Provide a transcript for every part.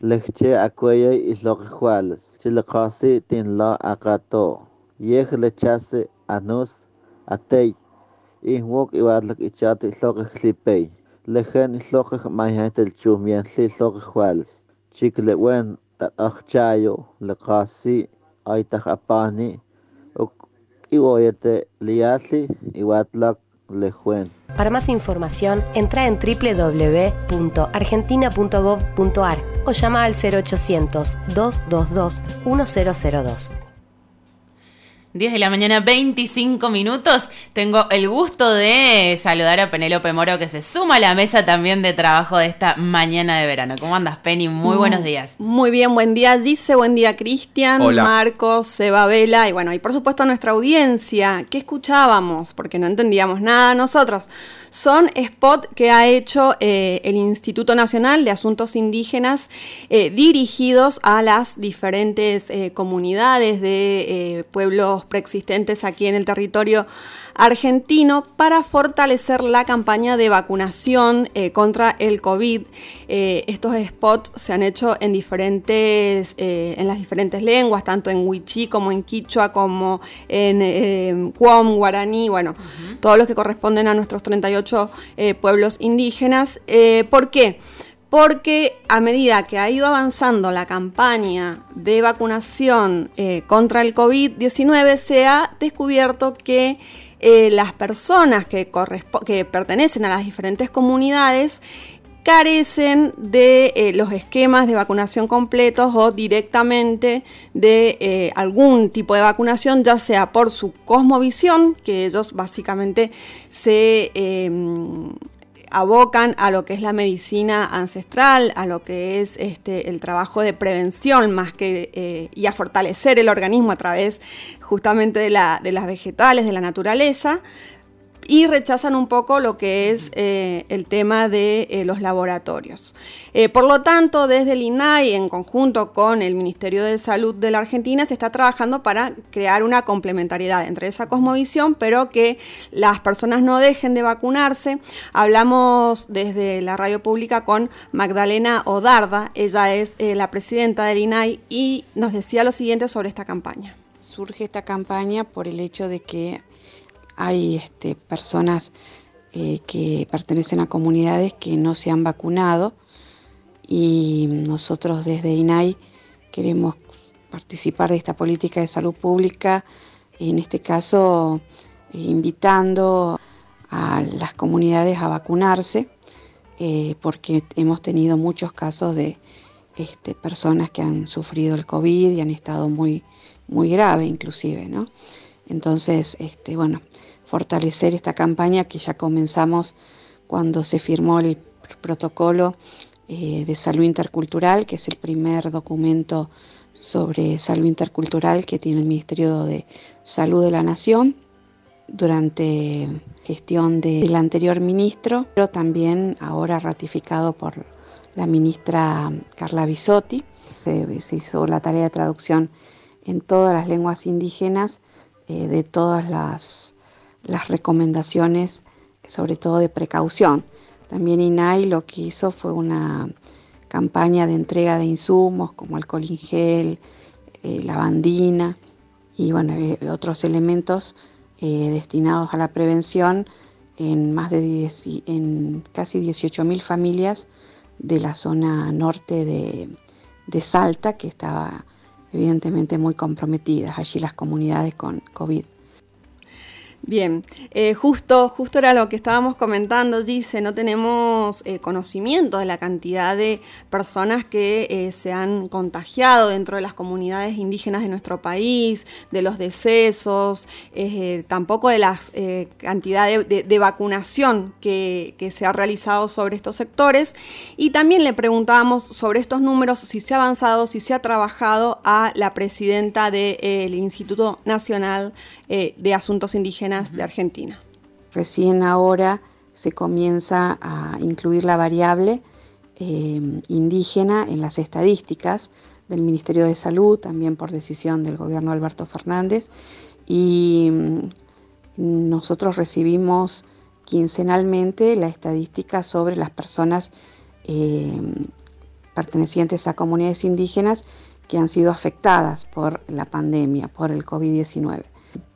lehche acuella y loquejuales, chilacasi tin la acato, yej lechase anus, atei, ihwok iwadlak ichati loquejlipei, lejen isloquej mayhatel chumien li loquejuales, chiclewen tatachchayo, lecasi, aitaj apani, ok iwoyete liatli, iwatlak lejuen. Para más información, entra en www.argentina.gov.ar o llama al 0800-222-1002. 10 de la mañana, 25 minutos. Tengo el gusto de saludar a Penélope Moro, que se suma a la mesa también de trabajo de esta mañana de verano. ¿Cómo andas, Penny? Muy buenos días. Muy bien, buen día, Dice, buen día, Cristian, Marcos, Seba Vela y bueno, y por supuesto a nuestra audiencia. ¿Qué escuchábamos? Porque no entendíamos nada nosotros. Son spots que ha hecho eh, el Instituto Nacional de Asuntos Indígenas eh, dirigidos a las diferentes eh, comunidades de pueblos preexistentes aquí en el territorio argentino para fortalecer la campaña de vacunación eh, contra el COVID. Eh, estos spots se han hecho en diferentes, eh, en las diferentes lenguas, tanto en Wichí como en Quichua, como en Cuom, Guaraní, bueno, todos los que corresponden a nuestros 38 pueblos indígenas. ¿Por qué? Porque a medida que ha ido avanzando la campaña de vacunación eh, contra el COVID-19, se ha descubierto que eh, las personas que, pertenecen a las diferentes comunidades carecen de eh, los esquemas de vacunación completos o directamente de algún tipo de vacunación, ya sea por su cosmovisión, que ellos básicamente se abocan a lo que es la medicina ancestral, a lo que es este, el trabajo de prevención más que eh, y a fortalecer el organismo a través justamente de, la, de las vegetales, de la naturaleza, y rechazan un poco lo que es eh, el tema de eh, los laboratorios. Eh, por lo tanto, desde el INAI, en conjunto con el Ministerio de Salud de la Argentina, se está trabajando para crear una complementariedad entre esa cosmovisión, pero que las personas no dejen de vacunarse. Hablamos desde la radio pública con Magdalena Odarda, ella es la presidenta del INAI y nos decía lo siguiente sobre esta campaña. Surge esta campaña por el hecho de que hay este, personas eh, que pertenecen a comunidades que no se han vacunado y nosotros desde INAI queremos participar de esta política de salud pública, en este caso invitando a las comunidades a vacunarse, eh, porque hemos tenido muchos casos de este, personas que han sufrido el COVID y han estado muy, muy grave inclusive, ¿no? Entonces, este, bueno, fortalecer esta campaña que ya comenzamos cuando se firmó el protocolo eh, de salud intercultural, que es el primer documento sobre salud intercultural que tiene el Ministerio de Salud de la Nación durante gestión del anterior ministro, pero también ahora ratificado por la ministra Carla Bisotti. Se, hizo la tarea de traducción en todas las lenguas indígenas eh, de todas las las recomendaciones, sobre todo de precaución. También INAI lo que hizo fue una campaña de entrega de insumos como alcohol en gel, eh, lavandina y bueno, eh, otros elementos eh, destinados a la prevención en más de en casi 18.000 familias de la zona norte de, de Salta, que estaba evidentemente muy comprometidas allí las comunidades con COVID. Bien, eh, justo, justo era lo que estábamos comentando, dice, no tenemos eh, conocimiento de la cantidad de personas que eh, se han contagiado dentro de las comunidades indígenas de nuestro país, de los decesos, tampoco de la cantidad de, vacunación que, se ha realizado sobre estos sectores. Y también le preguntábamos sobre estos números, si se ha avanzado, si se ha trabajado a la presidenta del Instituto Nacional de Asuntos Indígenas de Argentina. Recién ahora se comienza a incluir la variable eh, indígena en las estadísticas del Ministerio de Salud, también por decisión del gobierno Alberto Fernández, y mm, nosotros recibimos quincenalmente la estadística sobre las personas eh, pertenecientes a comunidades indígenas que han sido afectadas por la pandemia, por el COVID-19.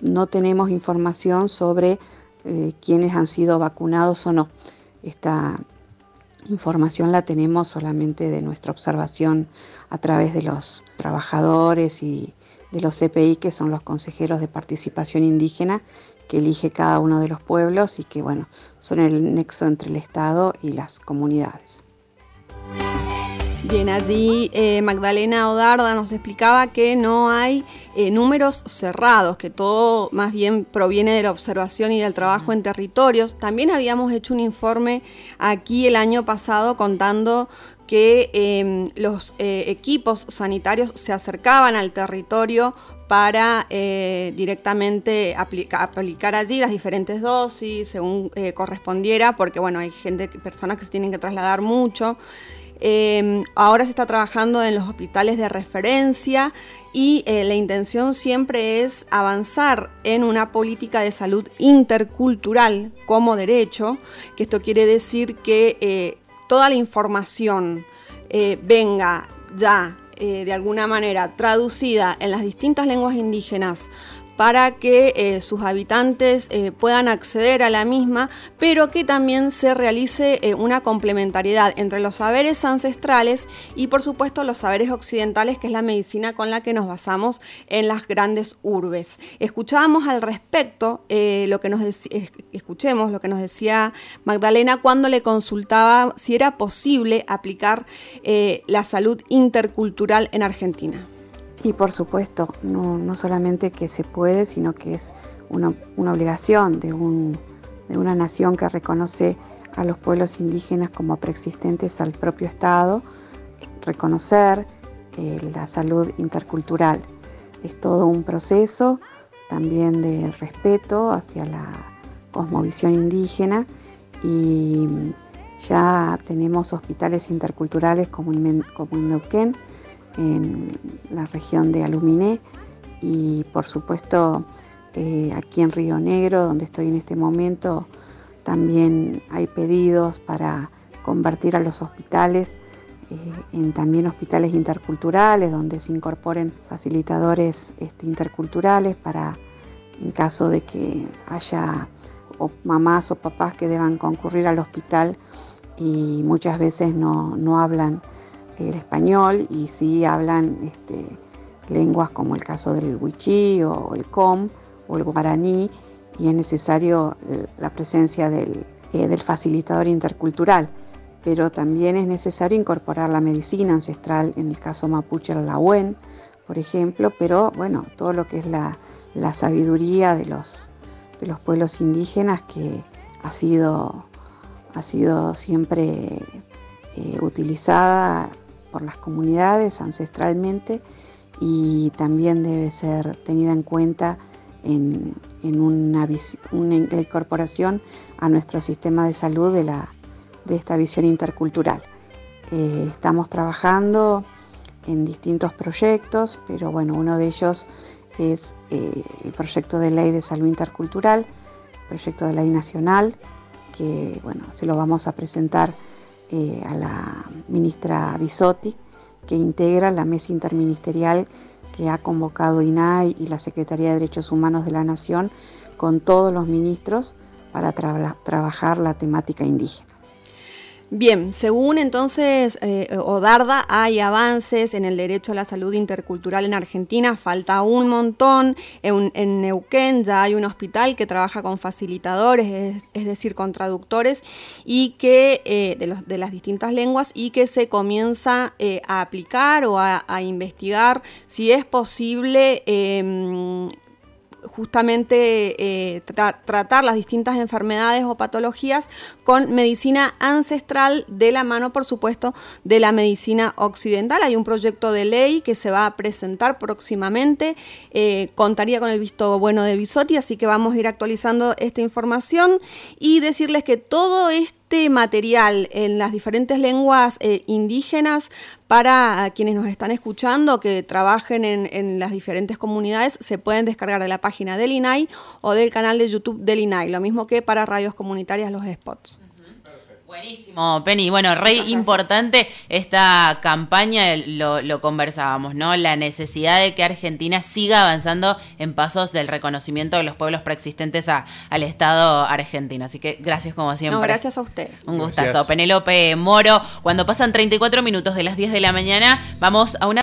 No tenemos información sobre eh, quiénes han sido vacunados o no. Esta información la tenemos solamente de nuestra observación a través de los trabajadores y de los CPI, que son los consejeros de participación indígena, que elige cada uno de los pueblos y que, bueno, son el nexo entre el Estado y las comunidades. Bien, allí eh, Magdalena Odarda nos explicaba que no hay eh, números cerrados, que todo más bien proviene de la observación y del trabajo en territorios. También habíamos hecho un informe aquí el año pasado contando que em, los eh, equipos sanitarios se acercaban al territorio para directamente aplicar allí las diferentes dosis según correspondiera, porque bueno, hay gente, personas que se tienen que trasladar mucho. Em, ahora se está trabajando en los hospitales de referencia y eh, la intención siempre es avanzar en una política de salud intercultural como derecho, que esto quiere decir que eh, toda la información eh, venga ya de alguna manera traducida en las distintas lenguas indígenas para que eh, sus habitantes eh, puedan acceder a la misma, pero que también se realice eh, una complementariedad entre los saberes ancestrales y por supuesto los saberes occidentales, que es la medicina con la que nos basamos en las grandes urbes. Escuchábamos al respecto lo que nos escuchemos lo que nos decía Magdalena cuando le consultaba si era posible aplicar la salud intercultural en Argentina. Y por supuesto, no, solamente que se puede, sino que es una, obligación de, una nación que reconoce a los pueblos indígenas como preexistentes al propio Estado, reconocer eh, la salud intercultural. Es todo un proceso también de respeto hacia la cosmovisión indígena y ya tenemos hospitales interculturales como en, como en Neuquén, en la región de Aluminé y por supuesto eh, aquí en Río Negro, donde estoy en este momento, también hay pedidos para convertir a los hospitales eh, en también hospitales interculturales, donde se incorporen facilitadores este, interculturales para, en caso de que haya mamás o papás que deban concurrir al hospital y muchas veces no, no hablan el español y sí hablan este, lenguas como el caso del wichí o el com o el guaraní y es necesario eh, la presencia del, eh, del facilitador intercultural. Pero también es necesario incorporar la medicina ancestral, en el caso mapuche, el lahuén, por ejemplo, pero bueno, todo lo que es la, la sabiduría de los, de los pueblos indígenas que ha sido, ha sido siempre eh, utilizada por las comunidades ancestralmente y también debe ser tenida en cuenta en, una, incorporación a nuestro sistema de salud de, la, de esta visión intercultural. Eh, estamos trabajando en distintos proyectos, pero bueno, uno de ellos es eh, el proyecto de ley de salud intercultural, proyecto de ley nacional, que bueno, se lo vamos a presentar eh, a la ministra Bisotti, que integra la mesa interministerial que ha convocado INAI y la Secretaría de Derechos Humanos de la Nación con todos los ministros para trabajar la temática indígena. Bien, según entonces eh, Odarda, hay avances en el derecho a la salud intercultural en Argentina, falta un montón. En, Neuquén ya hay un hospital que trabaja con facilitadores, es, decir, con traductores, y que eh, de, las distintas lenguas, y que se comienza eh, a aplicar o a, a, investigar si es posible em, justamente eh, tratar las distintas enfermedades o patologías con medicina ancestral de la mano, por supuesto, de la medicina occidental. Hay un proyecto de ley que se va a presentar próximamente, eh, contaría con el visto bueno de Bisotti, así que vamos a ir actualizando esta información y decirles que todo esto este material en las diferentes lenguas eh, indígenas para quienes nos están escuchando que trabajen en, las diferentes comunidades se pueden descargar de la página del INAI o del canal de YouTube del INAI, lo mismo que para radios comunitarias los spots. Buenísimo, Penny. Bueno, re importante esta campaña, lo, lo, conversábamos, ¿no? La necesidad de que Argentina siga avanzando en pasos del reconocimiento de los pueblos preexistentes a, al Estado argentino. Así que gracias como siempre. No, gracias a ustedes. Un gustazo. Penélope Moro, cuando pasan 34 minutos de las 10 de la mañana, vamos a una...